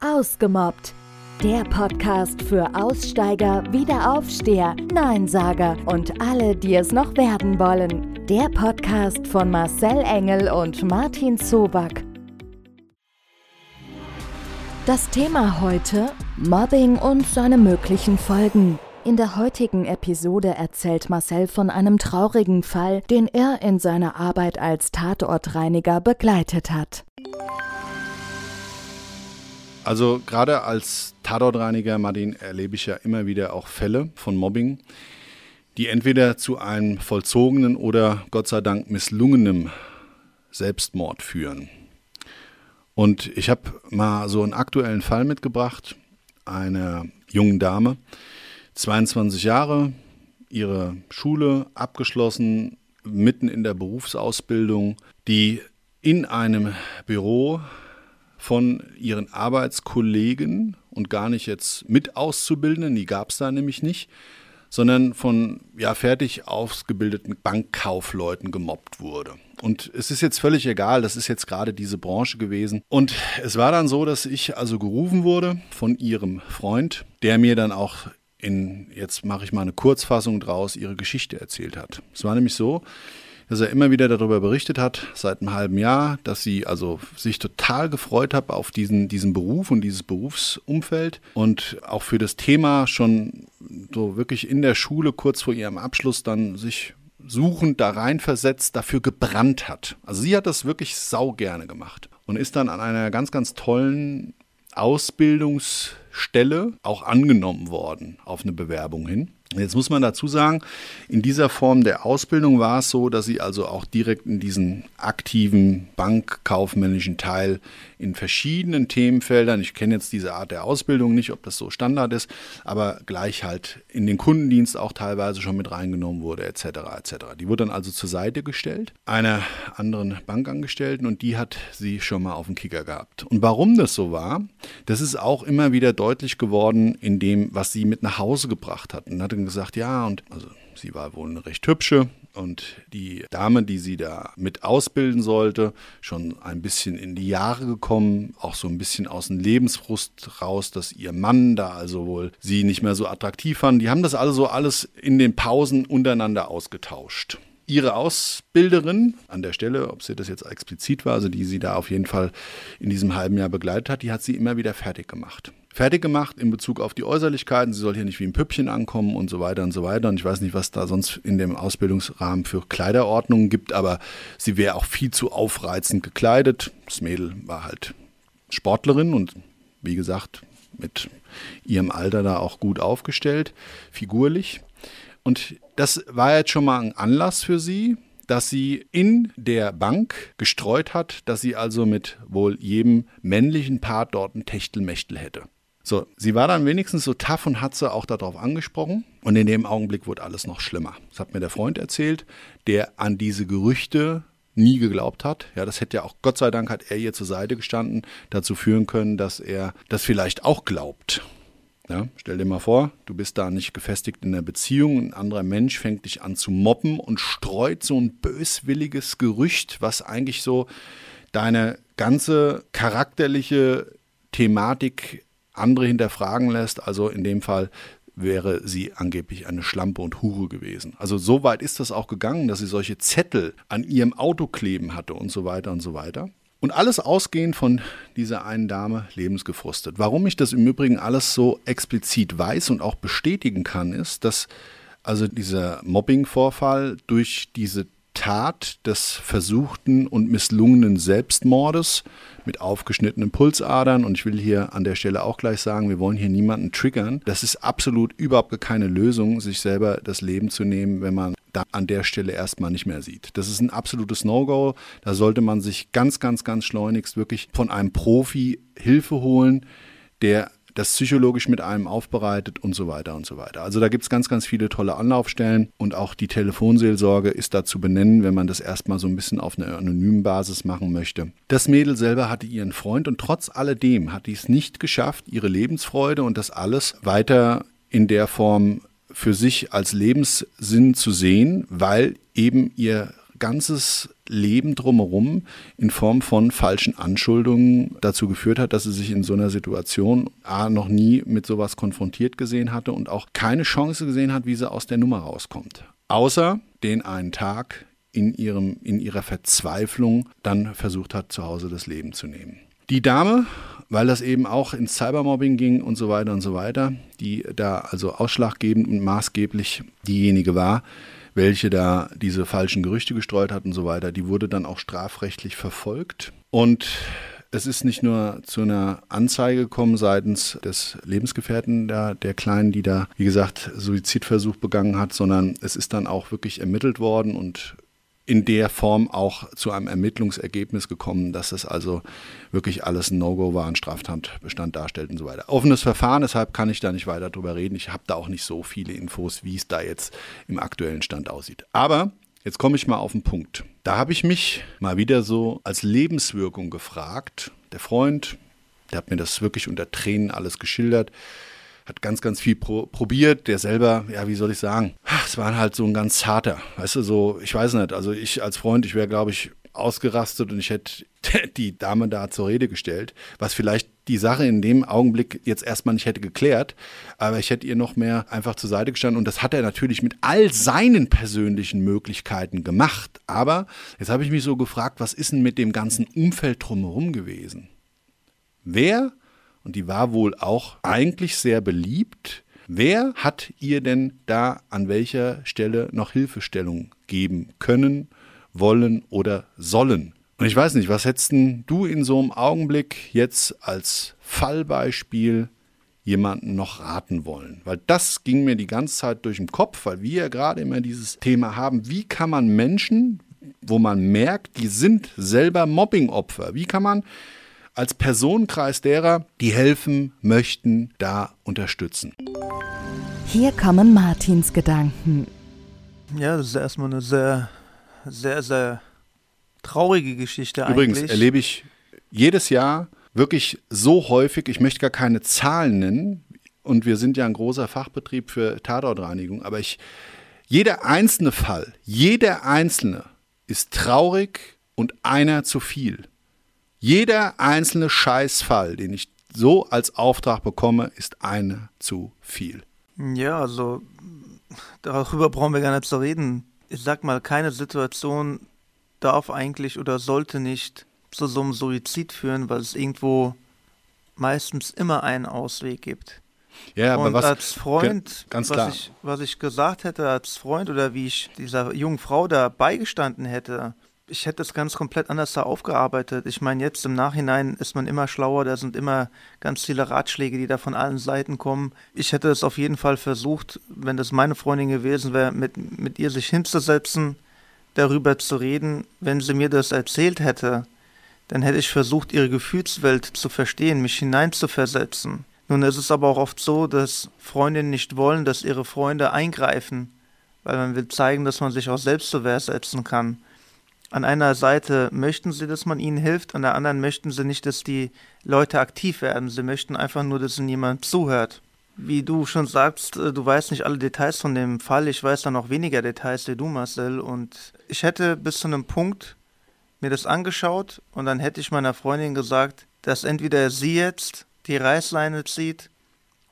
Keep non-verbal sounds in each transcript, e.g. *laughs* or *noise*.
Ausgemobbt. Der Podcast für Aussteiger, Wiederaufsteher, Neinsager und alle, die es noch werden wollen. Der Podcast von Marcel Engel und Martin Zoback. Das Thema heute: Mobbing und seine möglichen Folgen. In der heutigen Episode erzählt Marcel von einem traurigen Fall, den er in seiner Arbeit als Tatortreiniger begleitet hat. Also gerade als Tatortreiniger, Martin, erlebe ich ja immer wieder auch Fälle von Mobbing, die entweder zu einem vollzogenen oder Gott sei Dank misslungenem Selbstmord führen. Und ich habe mal so einen aktuellen Fall mitgebracht, einer jungen Dame, 22 Jahre, ihre Schule abgeschlossen, mitten in der Berufsausbildung, die in einem Büro von ihren Arbeitskollegen und gar nicht jetzt mit Auszubildenden, die gab es da nämlich nicht, sondern von ja, fertig ausgebildeten Bankkaufleuten gemobbt wurde. Und es ist jetzt völlig egal, das ist jetzt gerade diese Branche gewesen. Und es war dann so, dass ich also gerufen wurde von ihrem Freund, der mir dann auch in, jetzt mache ich mal eine Kurzfassung draus, ihre Geschichte erzählt hat. Es war nämlich so, dass er immer wieder darüber berichtet hat, seit einem halben Jahr, dass sie also sich total gefreut hat auf diesen, diesen Beruf und dieses Berufsumfeld und auch für das Thema schon so wirklich in der Schule kurz vor ihrem Abschluss dann sich suchend da reinversetzt, dafür gebrannt hat. Also sie hat das wirklich sau gerne gemacht und ist dann an einer ganz, ganz tollen Ausbildungsstelle auch angenommen worden auf eine Bewerbung hin. Jetzt muss man dazu sagen, in dieser Form der Ausbildung war es so, dass sie also auch direkt in diesen aktiven bankkaufmännischen Teil in verschiedenen Themenfeldern, ich kenne jetzt diese Art der Ausbildung nicht, ob das so Standard ist, aber gleich halt in den Kundendienst auch teilweise schon mit reingenommen wurde, etc. etc. Die wurde dann also zur Seite gestellt, einer anderen Bankangestellten und die hat sie schon mal auf dem Kicker gehabt. Und warum das so war, das ist auch immer wieder deutlich geworden in dem, was sie mit nach Hause gebracht hat. Und hatte dann gesagt, ja, und also sie war wohl eine recht hübsche und die Dame, die sie da mit ausbilden sollte, schon ein bisschen in die Jahre gekommen, auch so ein bisschen aus dem Lebensfrust raus, dass ihr Mann da also wohl sie nicht mehr so attraktiv fand. Die haben das also alles in den Pausen untereinander ausgetauscht. Ihre Ausbilderin an der Stelle, ob sie das jetzt explizit war, also die sie da auf jeden Fall in diesem halben Jahr begleitet hat, die hat sie immer wieder fertig gemacht fertig gemacht in Bezug auf die Äußerlichkeiten. Sie soll hier nicht wie ein Püppchen ankommen und so weiter und so weiter. Und ich weiß nicht, was da sonst in dem Ausbildungsrahmen für Kleiderordnungen gibt, aber sie wäre auch viel zu aufreizend gekleidet. Das Mädel war halt Sportlerin und wie gesagt, mit ihrem Alter da auch gut aufgestellt, figurlich. Und das war jetzt schon mal ein Anlass für sie, dass sie in der Bank gestreut hat, dass sie also mit wohl jedem männlichen Part dort ein Techtelmechtel hätte. So, sie war dann wenigstens so tough und hat sie auch darauf angesprochen. Und in dem Augenblick wurde alles noch schlimmer. Das hat mir der Freund erzählt, der an diese Gerüchte nie geglaubt hat. Ja, das hätte ja auch, Gott sei Dank hat er ihr zur Seite gestanden, dazu führen können, dass er das vielleicht auch glaubt. Ja, stell dir mal vor, du bist da nicht gefestigt in der Beziehung, ein anderer Mensch fängt dich an zu mobben und streut so ein böswilliges Gerücht, was eigentlich so deine ganze charakterliche Thematik andere hinterfragen lässt. Also in dem Fall wäre sie angeblich eine Schlampe und Hure gewesen. Also so weit ist das auch gegangen, dass sie solche Zettel an ihrem Auto kleben hatte und so weiter und so weiter. Und alles ausgehend von dieser einen Dame lebensgefrustet. Warum ich das im Übrigen alles so explizit weiß und auch bestätigen kann, ist, dass also dieser Mobbing-Vorfall durch diese Tat des versuchten und misslungenen Selbstmordes mit aufgeschnittenen Pulsadern. Und ich will hier an der Stelle auch gleich sagen, wir wollen hier niemanden triggern. Das ist absolut überhaupt keine Lösung, sich selber das Leben zu nehmen, wenn man da an der Stelle erstmal nicht mehr sieht. Das ist ein absolutes No-Go. Da sollte man sich ganz, ganz, ganz schleunigst wirklich von einem Profi Hilfe holen, der das psychologisch mit einem aufbereitet und so weiter und so weiter. Also da gibt es ganz, ganz viele tolle Anlaufstellen und auch die Telefonseelsorge ist da zu benennen, wenn man das erstmal so ein bisschen auf einer anonymen Basis machen möchte. Das Mädel selber hatte ihren Freund und trotz alledem hat die es nicht geschafft, ihre Lebensfreude und das alles weiter in der Form für sich als Lebenssinn zu sehen, weil eben ihr ganzes Leben drumherum in Form von falschen Anschuldungen dazu geführt hat, dass sie sich in so einer Situation A, noch nie mit sowas konfrontiert gesehen hatte und auch keine Chance gesehen hat, wie sie aus der Nummer rauskommt. Außer den einen Tag in, ihrem, in ihrer Verzweiflung dann versucht hat, zu Hause das Leben zu nehmen. Die Dame, weil das eben auch ins Cybermobbing ging und so weiter und so weiter, die da also ausschlaggebend und maßgeblich diejenige war, welche da diese falschen Gerüchte gestreut hat und so weiter, die wurde dann auch strafrechtlich verfolgt. Und es ist nicht nur zu einer Anzeige gekommen seitens des Lebensgefährten der, der Kleinen, die da, wie gesagt, Suizidversuch begangen hat, sondern es ist dann auch wirklich ermittelt worden und in der Form auch zu einem Ermittlungsergebnis gekommen, dass es also wirklich alles ein No-Go war, ein Straftatbestand darstellt und so weiter. Offenes Verfahren, deshalb kann ich da nicht weiter drüber reden. Ich habe da auch nicht so viele Infos, wie es da jetzt im aktuellen Stand aussieht. Aber jetzt komme ich mal auf den Punkt. Da habe ich mich mal wieder so als Lebenswirkung gefragt. Der Freund, der hat mir das wirklich unter Tränen alles geschildert hat ganz, ganz viel pro probiert. Der selber, ja, wie soll ich sagen, es war halt so ein ganz zarter, weißt du, so, ich weiß nicht, also ich als Freund, ich wäre, glaube ich, ausgerastet und ich hätte *laughs* die Dame da zur Rede gestellt, was vielleicht die Sache in dem Augenblick jetzt erstmal nicht hätte geklärt, aber ich hätte ihr noch mehr einfach zur Seite gestanden und das hat er natürlich mit all seinen persönlichen Möglichkeiten gemacht. Aber jetzt habe ich mich so gefragt, was ist denn mit dem ganzen Umfeld drumherum gewesen? Wer und die war wohl auch eigentlich sehr beliebt. Wer hat ihr denn da an welcher Stelle noch Hilfestellung geben können, wollen oder sollen? Und ich weiß nicht, was hättest du in so einem Augenblick jetzt als Fallbeispiel jemanden noch raten wollen? Weil das ging mir die ganze Zeit durch den Kopf, weil wir ja gerade immer dieses Thema haben, wie kann man Menschen, wo man merkt, die sind selber Mobbingopfer, wie kann man als Personenkreis derer, die helfen möchten, da unterstützen. Hier kommen Martins Gedanken. Ja, das ist erstmal eine sehr, sehr, sehr traurige Geschichte Übrigens eigentlich. erlebe ich jedes Jahr wirklich so häufig, ich möchte gar keine Zahlen nennen, und wir sind ja ein großer Fachbetrieb für Tatortreinigung, aber ich, jeder einzelne Fall, jeder einzelne ist traurig und einer zu viel. Jeder einzelne Scheißfall, den ich so als Auftrag bekomme, ist einer zu viel. Ja, also darüber brauchen wir gar nicht zu reden. Ich sag mal, keine Situation darf eigentlich oder sollte nicht zu so einem Suizid führen, weil es irgendwo meistens immer einen Ausweg gibt. Ja, aber und was, als Freund, ganz klar. Was, ich, was ich gesagt hätte als Freund oder wie ich dieser jungen Frau da beigestanden hätte, ich hätte es ganz komplett anders da aufgearbeitet. Ich meine, jetzt im Nachhinein ist man immer schlauer, da sind immer ganz viele Ratschläge, die da von allen Seiten kommen. Ich hätte es auf jeden Fall versucht, wenn das meine Freundin gewesen wäre, mit, mit ihr sich hinzusetzen, darüber zu reden. Wenn sie mir das erzählt hätte, dann hätte ich versucht, ihre Gefühlswelt zu verstehen, mich hineinzuversetzen. Nun ist es aber auch oft so, dass Freundinnen nicht wollen, dass ihre Freunde eingreifen, weil man will zeigen, dass man sich auch selbst zur Wehr setzen kann. An einer Seite möchten sie, dass man ihnen hilft, an der anderen möchten sie nicht, dass die Leute aktiv werden. Sie möchten einfach nur, dass ihnen jemand zuhört. Wie du schon sagst, äh, du weißt nicht alle Details von dem Fall. Ich weiß da noch weniger Details wie du, Marcel. Und ich hätte bis zu einem Punkt mir das angeschaut und dann hätte ich meiner Freundin gesagt, dass entweder sie jetzt die Reißleine zieht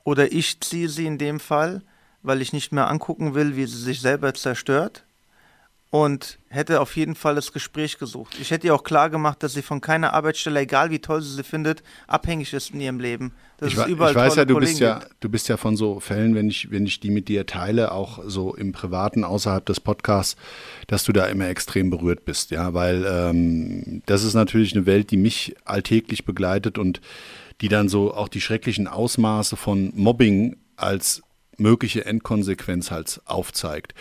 oder ich ziehe sie in dem Fall, weil ich nicht mehr angucken will, wie sie sich selber zerstört und hätte auf jeden Fall das Gespräch gesucht. Ich hätte ihr auch klar gemacht, dass sie von keiner Arbeitsstelle, egal wie toll sie sie findet, abhängig ist in ihrem Leben. Dass ich, es überall ich weiß ja, du bist ja, du bist ja von so Fällen, wenn ich, wenn ich die mit dir teile, auch so im Privaten außerhalb des Podcasts, dass du da immer extrem berührt bist, ja, weil ähm, das ist natürlich eine Welt, die mich alltäglich begleitet und die dann so auch die schrecklichen Ausmaße von Mobbing als mögliche Endkonsequenz halt aufzeigt.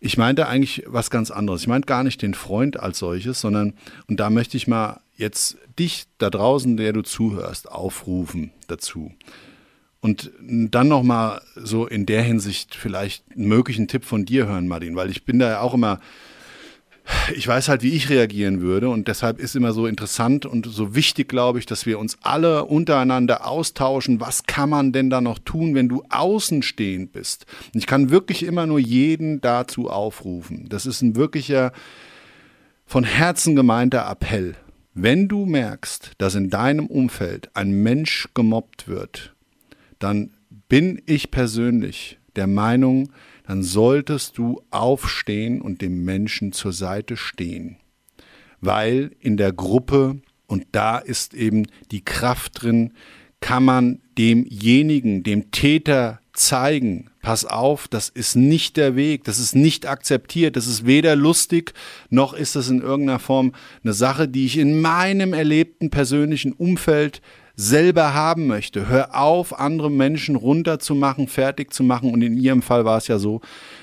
Ich meinte eigentlich was ganz anderes. Ich meinte gar nicht den Freund als solches, sondern, und da möchte ich mal jetzt dich da draußen, der du zuhörst, aufrufen dazu. Und dann nochmal so in der Hinsicht vielleicht einen möglichen Tipp von dir hören, Martin, weil ich bin da ja auch immer ich weiß halt, wie ich reagieren würde und deshalb ist immer so interessant und so wichtig, glaube ich, dass wir uns alle untereinander austauschen. Was kann man denn da noch tun, wenn du außenstehend bist? Und ich kann wirklich immer nur jeden dazu aufrufen. Das ist ein wirklicher von Herzen gemeinter Appell. Wenn du merkst, dass in deinem Umfeld ein Mensch gemobbt wird, dann bin ich persönlich der Meinung, dann solltest du aufstehen und dem Menschen zur Seite stehen. Weil in der Gruppe, und da ist eben die Kraft drin, kann man demjenigen, dem Täter zeigen, pass auf, das ist nicht der Weg, das ist nicht akzeptiert, das ist weder lustig, noch ist das in irgendeiner Form eine Sache, die ich in meinem erlebten persönlichen Umfeld selber haben möchte. Hör auf, andere Menschen runterzumachen, fertig zu machen. Und in ihrem Fall war es ja so,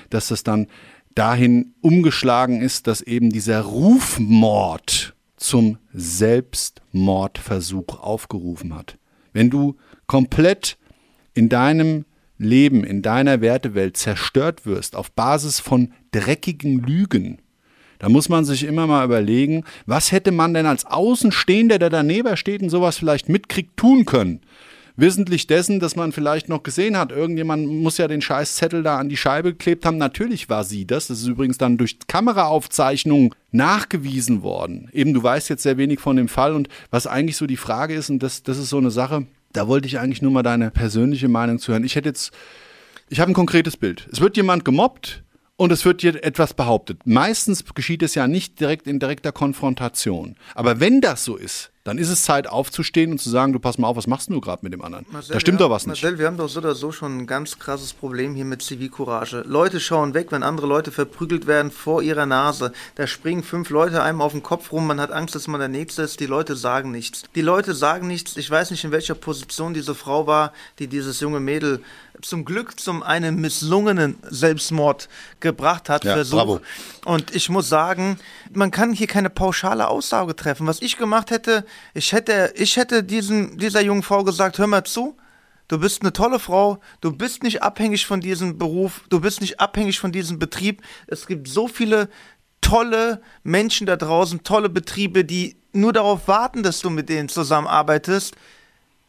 dass das dann dahin umgeschlagen ist, dass eben dieser Rufmord zum Selbstmordversuch aufgerufen hat. Wenn du komplett in deinem Leben, in deiner Wertewelt zerstört wirst auf Basis von dreckigen Lügen, da muss man sich immer mal überlegen, was hätte man denn als Außenstehender, der daneben steht und sowas vielleicht mitkriegt, tun können? Wissentlich dessen, dass man vielleicht noch gesehen hat, irgendjemand muss ja den Scheißzettel da an die Scheibe geklebt haben. Natürlich war sie das. Das ist übrigens dann durch Kameraaufzeichnungen nachgewiesen worden. Eben, du weißt jetzt sehr wenig von dem Fall und was eigentlich so die Frage ist, und das, das ist so eine Sache, da wollte ich eigentlich nur mal deine persönliche Meinung zu hören. Ich hätte jetzt, ich habe ein konkretes Bild. Es wird jemand gemobbt, und es wird hier etwas behauptet. Meistens geschieht es ja nicht direkt in direkter Konfrontation. Aber wenn das so ist, dann ist es Zeit aufzustehen und zu sagen, du pass mal auf, was machst du gerade mit dem anderen? Marcel, da stimmt doch was nicht. Marcel, wir haben doch so oder so schon ein ganz krasses Problem hier mit Zivilcourage. Leute schauen weg, wenn andere Leute verprügelt werden vor ihrer Nase. Da springen fünf Leute einem auf den Kopf rum, man hat Angst, dass man der Nächste ist. Die Leute sagen nichts. Die Leute sagen nichts. Ich weiß nicht, in welcher Position diese Frau war, die dieses junge Mädel zum Glück zum einen misslungenen Selbstmord gebracht hat, ja, Versuch. Bravo. Und ich muss sagen, man kann hier keine pauschale Aussage treffen. Was ich gemacht hätte, ich hätte, ich hätte diesen, dieser jungen Frau gesagt, hör mal zu, du bist eine tolle Frau, du bist nicht abhängig von diesem Beruf, du bist nicht abhängig von diesem Betrieb. Es gibt so viele tolle Menschen da draußen, tolle Betriebe, die nur darauf warten, dass du mit denen zusammenarbeitest.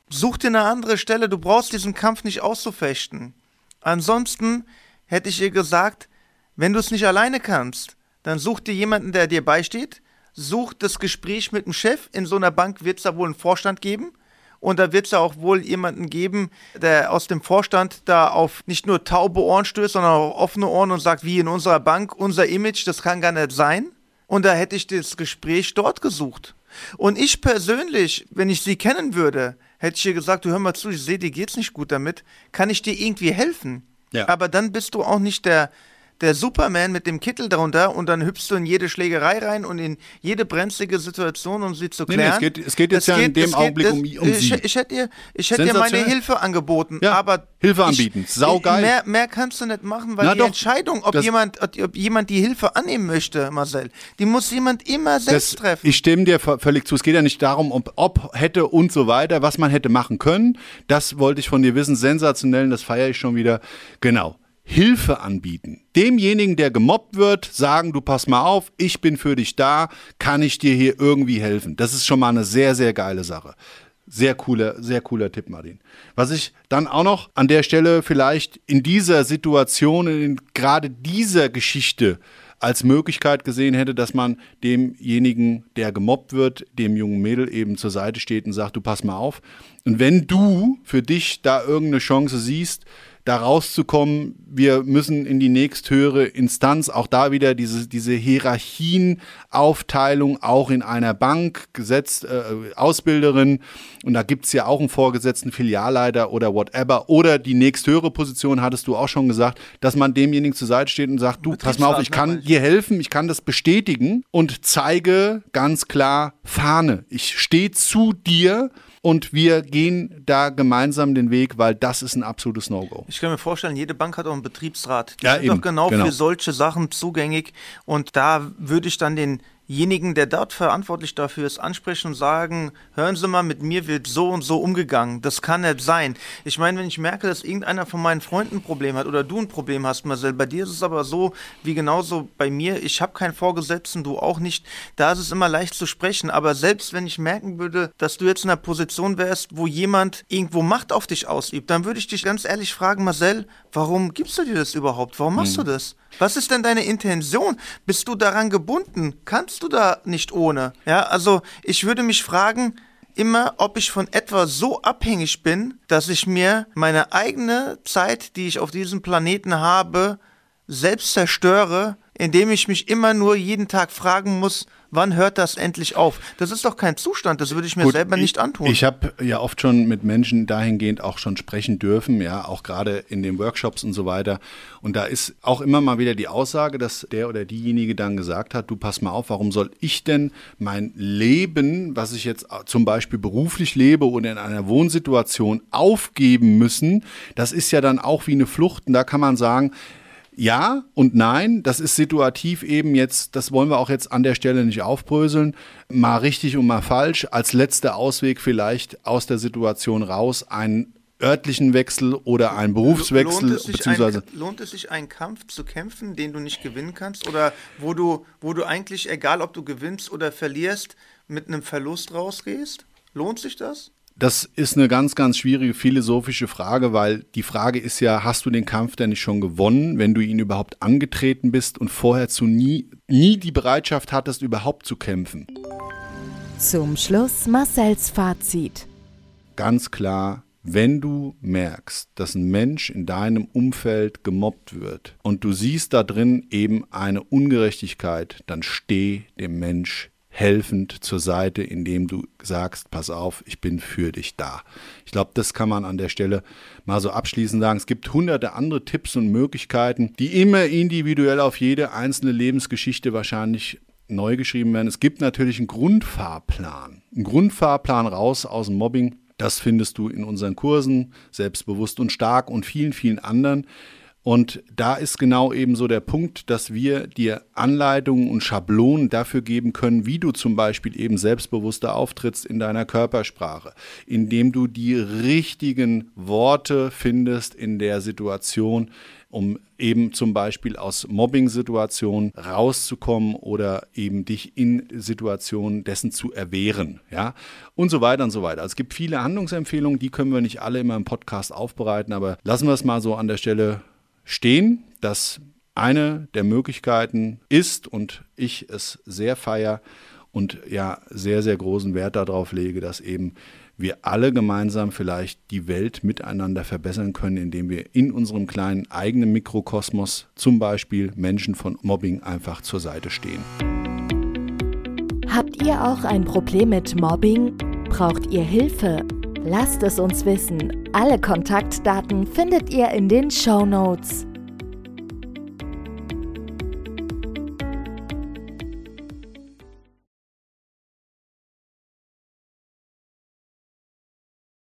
Such dir eine andere Stelle, du brauchst diesen Kampf nicht auszufechten. Ansonsten hätte ich ihr gesagt, wenn du es nicht alleine kannst, dann such dir jemanden, der dir beisteht, such das Gespräch mit dem Chef. In so einer Bank wird es da wohl einen Vorstand geben. Und da wird es ja auch wohl jemanden geben, der aus dem Vorstand da auf nicht nur taube Ohren stößt, sondern auch offene Ohren und sagt, wie in unserer Bank, unser Image, das kann gar nicht sein. Und da hätte ich das Gespräch dort gesucht. Und ich persönlich, wenn ich sie kennen würde, hätte ich ihr gesagt, du hör mal zu, ich sehe, dir geht's nicht gut damit, kann ich dir irgendwie helfen? Ja. Aber dann bist du auch nicht der, der Superman mit dem Kittel darunter und dann hüpfst du in jede Schlägerei rein und in jede brenzlige Situation, um sie zu klären. Nee, nee, es, geht, es geht jetzt es ja geht, in dem Augenblick um, um ich, sie. Ich hätte dir, ich hätte dir meine Hilfe angeboten, ja, aber Hilfe anbieten, ich, saugeil. Mehr, mehr kannst du nicht machen, weil Na die doch, Entscheidung, ob jemand, ob jemand die Hilfe annehmen möchte, Marcel, die muss jemand immer selbst das, treffen. Ich stimme dir völlig zu. Es geht ja nicht darum, ob, ob, hätte und so weiter, was man hätte machen können. Das wollte ich von dir wissen. Sensationell, das feiere ich schon wieder. Genau. Hilfe anbieten. Demjenigen, der gemobbt wird, sagen, du pass mal auf, ich bin für dich da, kann ich dir hier irgendwie helfen. Das ist schon mal eine sehr, sehr geile Sache. Sehr cooler, sehr cooler Tipp, Martin. Was ich dann auch noch an der Stelle vielleicht in dieser Situation, in gerade dieser Geschichte als Möglichkeit gesehen hätte, dass man demjenigen, der gemobbt wird, dem jungen Mädel eben zur Seite steht und sagt, du pass mal auf. Und wenn du für dich da irgendeine Chance siehst, da rauszukommen. Wir müssen in die nächsthöhere Instanz, auch da wieder diese, diese Hierarchienaufteilung, auch in einer Bank, Gesetz, äh, Ausbilderin, und da gibt es ja auch einen vorgesetzten Filialleiter oder whatever, oder die nächsthöhere Position, hattest du auch schon gesagt, dass man demjenigen zur Seite steht und sagt, du, pass mal auf, ich kann dir helfen, ich kann das bestätigen und zeige ganz klar Fahne. Ich stehe zu dir und wir gehen da gemeinsam den Weg, weil das ist ein absolutes No-Go. Ich kann mir vorstellen, jede Bank hat auch einen Betriebsrat. Die ja, sind eben, doch genau, genau für solche Sachen zugänglich und da würde ich dann den denjenigen, der dort verantwortlich dafür ist, ansprechen und sagen, hören Sie mal, mit mir wird so und so umgegangen. Das kann nicht sein. Ich meine, wenn ich merke, dass irgendeiner von meinen Freunden ein Problem hat oder du ein Problem hast, Marcel, bei dir ist es aber so, wie genauso bei mir, ich habe keinen Vorgesetzten, du auch nicht. Da ist es immer leicht zu sprechen. Aber selbst wenn ich merken würde, dass du jetzt in einer Position wärst, wo jemand irgendwo Macht auf dich ausübt, dann würde ich dich ganz ehrlich fragen, Marcel, warum gibst du dir das überhaupt? Warum machst hm. du das? Was ist denn deine Intention? Bist du daran gebunden? Kannst du da nicht ohne. Ja, also ich würde mich fragen, immer, ob ich von etwas so abhängig bin, dass ich mir meine eigene Zeit, die ich auf diesem Planeten habe, selbst zerstöre, indem ich mich immer nur jeden Tag fragen muss, wann hört das endlich auf? Das ist doch kein Zustand, das würde ich mir Gut, selber nicht antun. Ich habe ja oft schon mit Menschen dahingehend auch schon sprechen dürfen, ja, auch gerade in den Workshops und so weiter. Und da ist auch immer mal wieder die Aussage, dass der oder diejenige dann gesagt hat, du pass mal auf, warum soll ich denn mein Leben, was ich jetzt zum Beispiel beruflich lebe oder in einer Wohnsituation aufgeben müssen? Das ist ja dann auch wie eine Flucht. Und da kann man sagen, ja und nein, das ist situativ eben jetzt, das wollen wir auch jetzt an der Stelle nicht aufbröseln, mal richtig und mal falsch, als letzter Ausweg vielleicht aus der Situation raus einen örtlichen Wechsel oder einen Berufswechsel lohnt beziehungsweise ein, lohnt es sich einen Kampf zu kämpfen, den du nicht gewinnen kannst oder wo du wo du eigentlich egal ob du gewinnst oder verlierst mit einem Verlust rausgehst? Lohnt sich das? Das ist eine ganz, ganz schwierige philosophische Frage, weil die Frage ist ja, hast du den Kampf denn nicht schon gewonnen, wenn du ihn überhaupt angetreten bist und vorher zu nie, nie die Bereitschaft hattest, überhaupt zu kämpfen? Zum Schluss Marcells Fazit. Ganz klar, wenn du merkst, dass ein Mensch in deinem Umfeld gemobbt wird und du siehst da drin eben eine Ungerechtigkeit, dann steh dem Mensch helfend zur Seite, indem du sagst, pass auf, ich bin für dich da. Ich glaube, das kann man an der Stelle mal so abschließend sagen. Es gibt hunderte andere Tipps und Möglichkeiten, die immer individuell auf jede einzelne Lebensgeschichte wahrscheinlich neu geschrieben werden. Es gibt natürlich einen Grundfahrplan. Einen Grundfahrplan raus aus dem Mobbing. Das findest du in unseren Kursen, selbstbewusst und stark und vielen, vielen anderen. Und da ist genau eben so der Punkt, dass wir dir Anleitungen und Schablonen dafür geben können, wie du zum Beispiel eben selbstbewusster auftrittst in deiner Körpersprache, indem du die richtigen Worte findest in der Situation, um eben zum Beispiel aus Mobbing-Situationen rauszukommen oder eben dich in Situationen dessen zu erwehren, ja, und so weiter und so weiter. Also es gibt viele Handlungsempfehlungen, die können wir nicht alle immer im Podcast aufbereiten, aber lassen wir es mal so an der Stelle stehen, dass eine der Möglichkeiten ist und ich es sehr feier und ja sehr, sehr großen Wert darauf lege, dass eben wir alle gemeinsam vielleicht die Welt miteinander verbessern können, indem wir in unserem kleinen eigenen Mikrokosmos zum Beispiel Menschen von Mobbing einfach zur Seite stehen. Habt ihr auch ein Problem mit Mobbing? Braucht ihr Hilfe? Lasst es uns wissen. Alle Kontaktdaten findet ihr in den Show Notes.